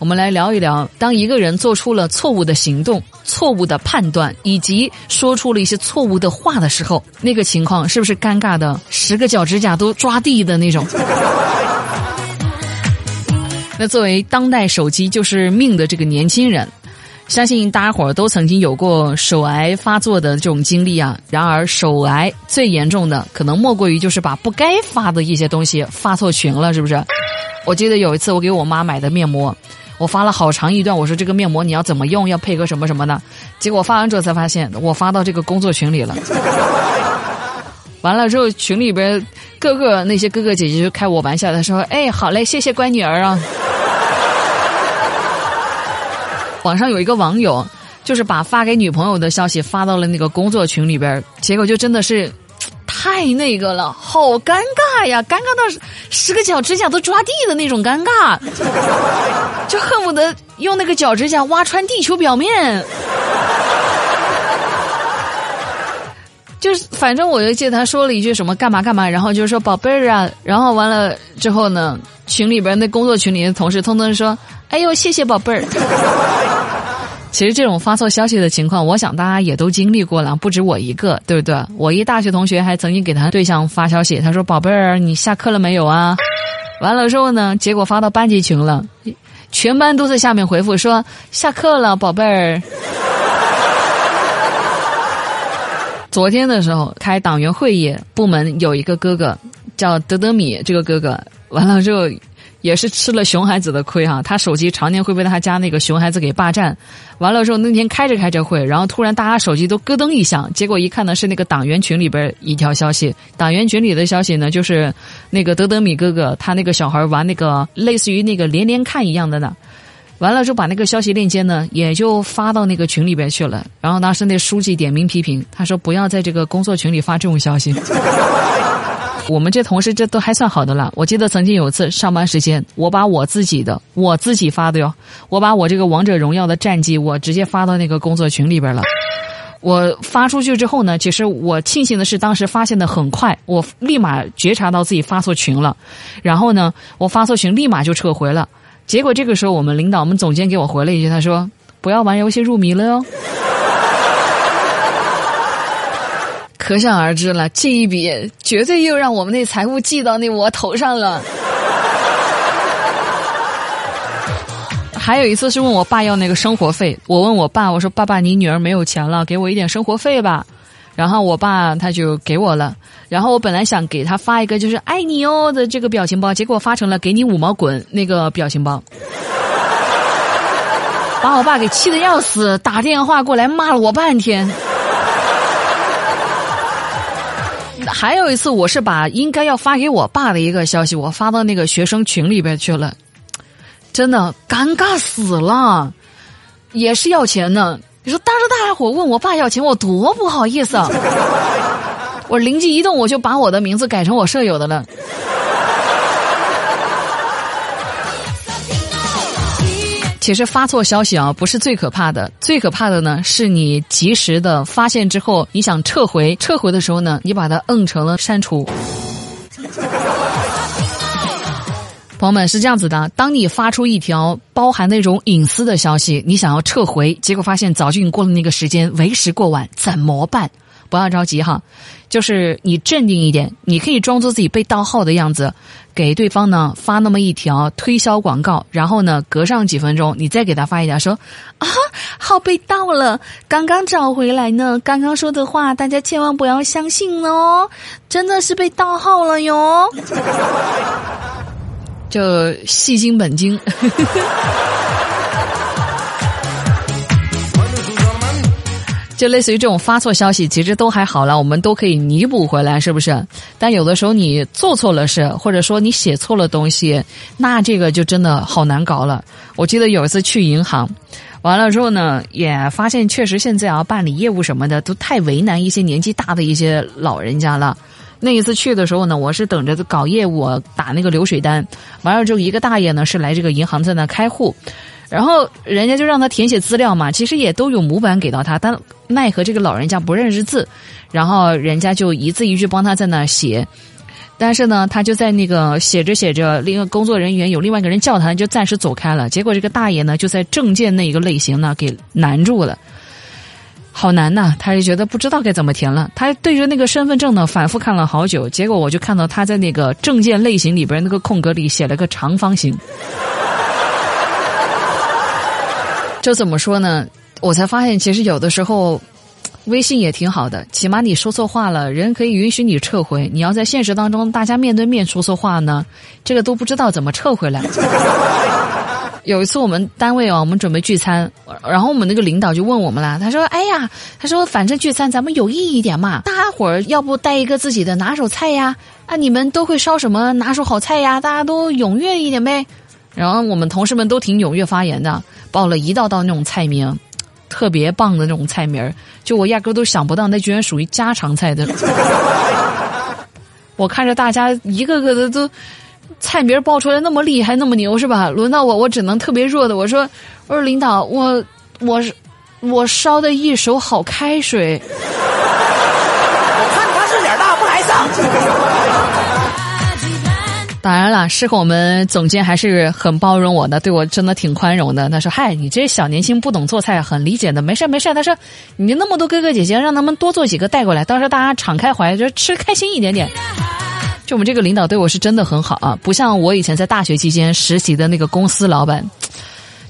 我们来聊一聊，当一个人做出了错误的行动、错误的判断，以及说出了一些错误的话的时候，那个情况是不是尴尬的十个脚指甲都抓地的那种？那作为当代手机就是命的这个年轻人，相信大家伙儿都曾经有过手癌发作的这种经历啊。然而，手癌最严重的可能莫过于就是把不该发的一些东西发错群了，是不是？我记得有一次我给我妈买的面膜。我发了好长一段，我说这个面膜你要怎么用，要配合什么什么的。结果发完之后才发现，我发到这个工作群里了。完了之后，群里边各个那些哥哥姐姐就开我玩笑，他说：“哎，好嘞，谢谢乖女儿啊。”网上有一个网友，就是把发给女朋友的消息发到了那个工作群里边，结果就真的是。太那个了，好尴尬呀！尴尬到十个脚指甲都抓地的那种尴尬，就恨不得用那个脚趾甲挖穿地球表面。就是反正我就记得他说了一句什么干嘛干嘛，然后就是说宝贝儿啊，然后完了之后呢，群里边那工作群里的同事通通说：“哎呦，谢谢宝贝儿。”其实这种发错消息的情况，我想大家也都经历过了，不止我一个，对不对？我一大学同学还曾经给他对象发消息，他说：“宝贝儿，你下课了没有啊？” 完了之后呢，结果发到班级群了，全班都在下面回复说：“下课了，宝贝儿。” 昨天的时候开党员会议，部门有一个哥哥叫德德米，这个哥哥完了之后。也是吃了熊孩子的亏哈，他手机常年会被他家那个熊孩子给霸占。完了之后那天开着开着会，然后突然大家手机都咯噔一响，结果一看呢是那个党员群里边一条消息。党员群里的消息呢就是那个德德米哥哥他那个小孩玩那个类似于那个连连看一样的呢。完了之后把那个消息链接呢也就发到那个群里边去了。然后当时那书记点名批评，他说不要在这个工作群里发这种消息。我们这同事这都还算好的了。我记得曾经有一次上班时间，我把我自己的我自己发的哟，我把我这个王者荣耀的战绩我直接发到那个工作群里边了。我发出去之后呢，其实我庆幸的是当时发现的很快，我立马觉察到自己发错群了，然后呢，我发错群立马就撤回了。结果这个时候我们领导我们总监给我回了一句，他说：“不要玩游戏入迷了哟。”可想而知了，这一笔绝对又让我们那财务记到那我头上了。还有一次是问我爸要那个生活费，我问我爸，我说：“爸爸，你女儿没有钱了，给我一点生活费吧。”然后我爸他就给我了。然后我本来想给他发一个就是“爱你哦”的这个表情包，结果发成了“给你五毛滚”那个表情包，把我爸给气得要死，打电话过来骂了我半天。还有一次，我是把应该要发给我爸的一个消息，我发到那个学生群里边去了，真的尴尬死了，也是要钱呢。你说当着大家伙问我爸要钱，我多不好意思啊！我灵机一动，我就把我的名字改成我舍友的了。其实发错消息啊，不是最可怕的，最可怕的呢，是你及时的发现之后，你想撤回，撤回的时候呢，你把它摁成了删除。朋友们是这样子的，当你发出一条包含那种隐私的消息，你想要撤回，结果发现早就已经过了那个时间，为时过晚，怎么办？不要着急哈，就是你镇定一点，你可以装作自己被盗号的样子，给对方呢发那么一条推销广告，然后呢隔上几分钟，你再给他发一条说啊号被盗了，刚刚找回来呢，刚刚说的话大家千万不要相信哦，真的是被盗号了哟，就戏精本精。就类似于这种发错消息，其实都还好了，我们都可以弥补回来，是不是？但有的时候你做错了事，或者说你写错了东西，那这个就真的好难搞了。我记得有一次去银行，完了之后呢，也发现确实现在啊办理业务什么的都太为难一些年纪大的一些老人家了。那一次去的时候呢，我是等着搞业务打那个流水单，完了之后一个大爷呢是来这个银行在那开户。然后人家就让他填写资料嘛，其实也都有模板给到他，但奈何这个老人家不认识字，然后人家就一字一句帮他在那写。但是呢，他就在那个写着写着，另一个工作人员有另外一个人叫他，就暂时走开了。结果这个大爷呢，就在证件那一个类型呢给难住了，好难呐！他就觉得不知道该怎么填了。他对着那个身份证呢反复看了好久，结果我就看到他在那个证件类型里边那个空格里写了个长方形。就怎么说呢？我才发现，其实有的时候。微信也挺好的，起码你说错话了，人可以允许你撤回。你要在现实当中，大家面对面说错话呢，这个都不知道怎么撤回来。有一次我们单位啊，我们准备聚餐，然后我们那个领导就问我们了，他说：“哎呀，他说反正聚餐咱们有意义一点嘛，大伙儿要不带一个自己的拿手菜呀？啊，你们都会烧什么拿手好菜呀？大家都踊跃一点呗。”然后我们同事们都挺踊跃发言的，报了一道道那种菜名。特别棒的那种菜名，就我压根都想不到，那居然属于家常菜的。我看着大家一个个的都菜名报出来那么厉害，那么牛，是吧？轮到我，我只能特别弱的，我说：“我说领导，我我是我烧的一手好开水。”我看他是脸大不来上。当然了，事后我们总监还是很包容我的，对我真的挺宽容的。他说：“嗨，你这小年轻不懂做菜，很理解的，没事没事。”他说：“你那么多哥哥姐姐，让他们多做几个带过来，到时候大家敞开怀，就吃开心一点点。”就我们这个领导对我是真的很好啊，不像我以前在大学期间实习的那个公司老板，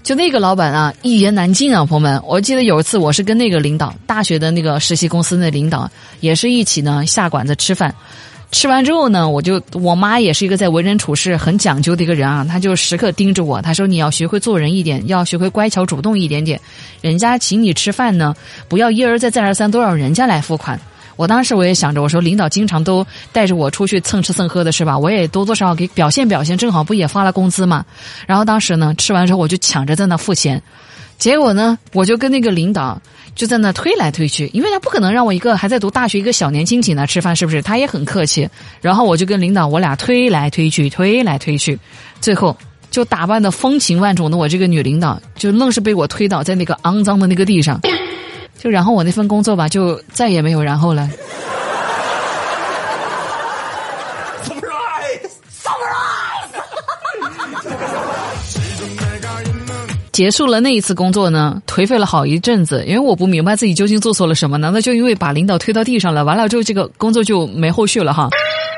就那个老板啊，一言难尽啊，朋友们。我记得有一次，我是跟那个领导，大学的那个实习公司那领导，也是一起呢下馆子吃饭。吃完之后呢，我就我妈也是一个在为人处事很讲究的一个人啊，她就时刻盯着我，她说你要学会做人一点，要学会乖巧主动一点点。人家请你吃饭呢，不要一而再再而三都让人家来付款。我当时我也想着，我说领导经常都带着我出去蹭吃蹭喝的是吧？我也多多少少给表现表现，正好不也发了工资嘛。然后当时呢，吃完之后我就抢着在那付钱，结果呢，我就跟那个领导。就在那推来推去，因为他不可能让我一个还在读大学一个小年轻请他吃饭，是不是？他也很客气。然后我就跟领导我俩推来推去，推来推去，最后就打扮的风情万种的我这个女领导，就愣是被我推倒在那个肮脏的那个地上。就然后我那份工作吧，就再也没有然后了。结束了那一次工作呢，颓废了好一阵子，因为我不明白自己究竟做错了什么，难道就因为把领导推到地上了？完了之后，这个工作就没后续了哈。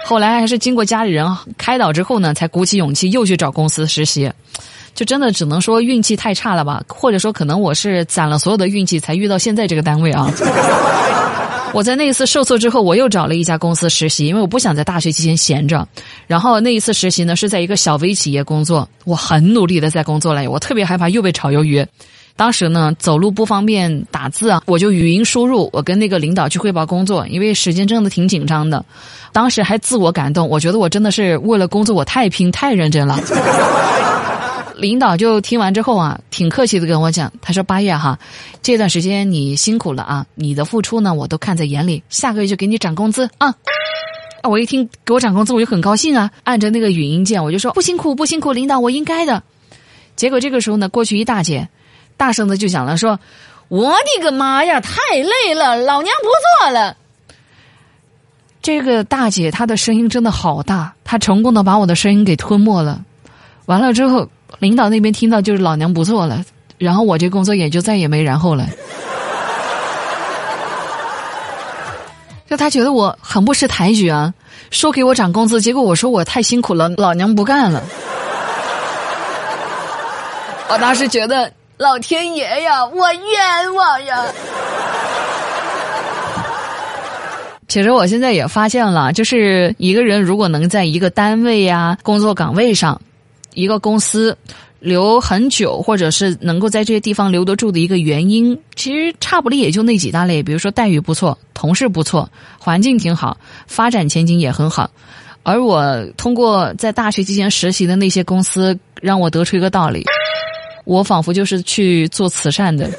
后来还是经过家里人开导之后呢，才鼓起勇气又去找公司实习。就真的只能说运气太差了吧，或者说可能我是攒了所有的运气才遇到现在这个单位啊。我在那一次受挫之后，我又找了一家公司实习，因为我不想在大学期间闲着。然后那一次实习呢，是在一个小微企业工作，我很努力的在工作了，我特别害怕又被炒鱿鱼。当时呢，走路不方便打字啊，我就语音输入，我跟那个领导去汇报工作，因为时间真的挺紧张的。当时还自我感动，我觉得我真的是为了工作，我太拼太认真了。领导就听完之后啊，挺客气的跟我讲，他说：“八月哈，这段时间你辛苦了啊，你的付出呢我都看在眼里，下个月就给你涨工资啊。”啊，我一听给我涨工资，我就很高兴啊，按着那个语音键，我就说：“不辛苦不辛苦，领导我应该的。”结果这个时候呢，过去一大姐，大声的就讲了说：“我的个妈呀，太累了，老娘不做了。”这个大姐她的声音真的好大，她成功的把我的声音给吞没了。完了之后。领导那边听到就是老娘不做了，然后我这工作也就再也没然后了。就他觉得我很不识抬举啊，说给我涨工资，结果我说我太辛苦了，老娘不干了。我当时觉得老天爷呀，我冤枉呀！其实我现在也发现了，就是一个人如果能在一个单位呀、工作岗位上。一个公司留很久，或者是能够在这些地方留得住的一个原因，其实差不离也就那几大类，比如说待遇不错，同事不错，环境挺好，发展前景也很好。而我通过在大学期间实习的那些公司，让我得出一个道理：我仿佛就是去做慈善的。